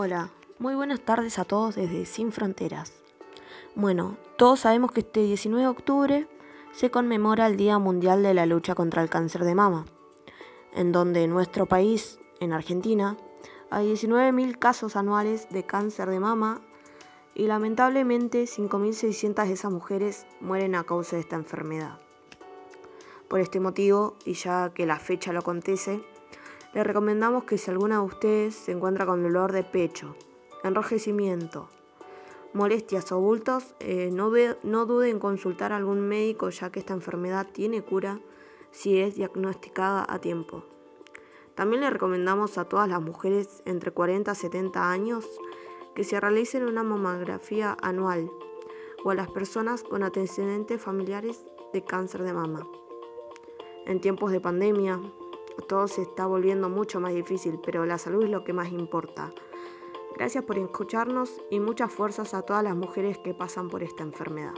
Hola, muy buenas tardes a todos desde Sin Fronteras. Bueno, todos sabemos que este 19 de octubre se conmemora el Día Mundial de la Lucha contra el Cáncer de Mama, en donde en nuestro país, en Argentina, hay 19.000 casos anuales de cáncer de mama y lamentablemente 5.600 de esas mujeres mueren a causa de esta enfermedad. Por este motivo, y ya que la fecha lo acontece, le recomendamos que si alguna de ustedes se encuentra con dolor de pecho, enrojecimiento, molestias o bultos, eh, no, no dude en consultar a algún médico ya que esta enfermedad tiene cura si es diagnosticada a tiempo. También le recomendamos a todas las mujeres entre 40 y 70 años que se realicen una mamografía anual o a las personas con antecedentes familiares de cáncer de mama. En tiempos de pandemia, todo se está volviendo mucho más difícil, pero la salud es lo que más importa. Gracias por escucharnos y muchas fuerzas a todas las mujeres que pasan por esta enfermedad.